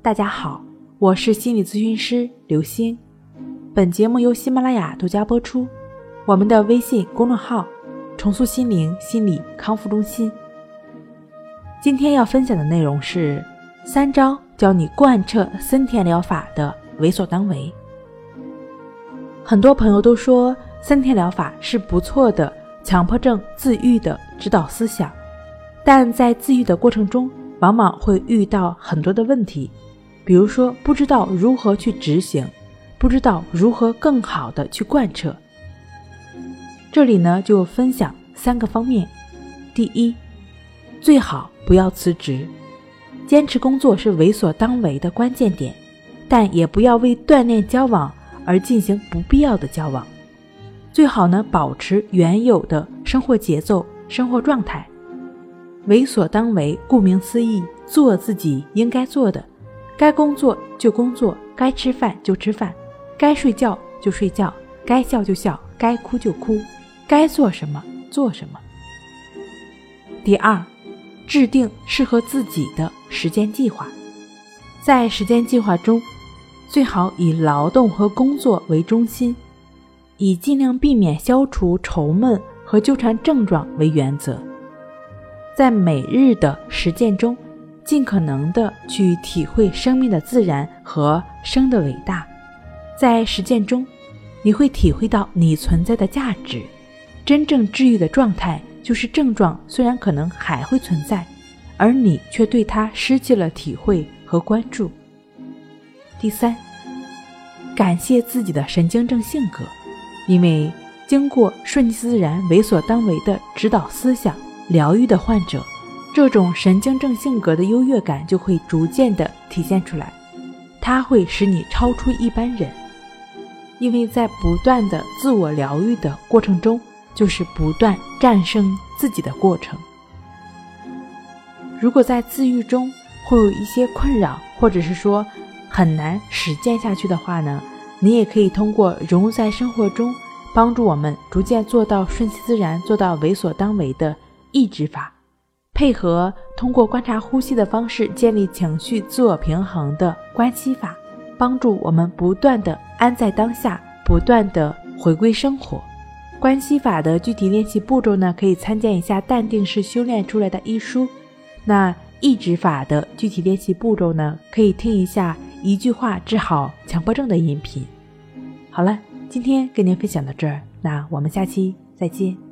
大家好，我是心理咨询师刘星。本节目由喜马拉雅独家播出。我们的微信公众号“重塑心灵心理康复中心”。今天要分享的内容是三招教你贯彻森田疗法的为所当为。很多朋友都说森田疗法是不错的强迫症自愈的指导思想，但在自愈的过程中，往往会遇到很多的问题。比如说，不知道如何去执行，不知道如何更好的去贯彻。这里呢，就分享三个方面。第一，最好不要辞职，坚持工作是为所当为的关键点，但也不要为锻炼交往而进行不必要的交往。最好呢，保持原有的生活节奏、生活状态。为所当为，顾名思义，做自己应该做的。该工作就工作，该吃饭就吃饭，该睡觉就睡觉，该笑就笑，该哭就哭，该做什么做什么。第二，制定适合自己的时间计划，在时间计划中，最好以劳动和工作为中心，以尽量避免消除愁闷和纠缠症状为原则，在每日的实践中。尽可能的去体会生命的自然和生的伟大，在实践中，你会体会到你存在的价值。真正治愈的状态，就是症状虽然可能还会存在，而你却对它失去了体会和关注。第三，感谢自己的神经症性格，因为经过顺其自然、为所当为的指导思想疗愈的患者。这种神经症性格的优越感就会逐渐的体现出来，它会使你超出一般人，因为在不断的自我疗愈的过程中，就是不断战胜自己的过程。如果在自愈中会有一些困扰，或者是说很难实践下去的话呢，你也可以通过融入在生活中，帮助我们逐渐做到顺其自然，做到为所当为的抑制法。配合通过观察呼吸的方式建立情绪自我平衡的关系法，帮助我们不断的安在当下，不断的回归生活。关系法的具体练习步骤呢，可以参见一下《淡定是修炼出来的》一书。那抑制法的具体练习步骤呢，可以听一下《一句话治好强迫症》的音频。好了，今天跟您分享到这儿，那我们下期再见。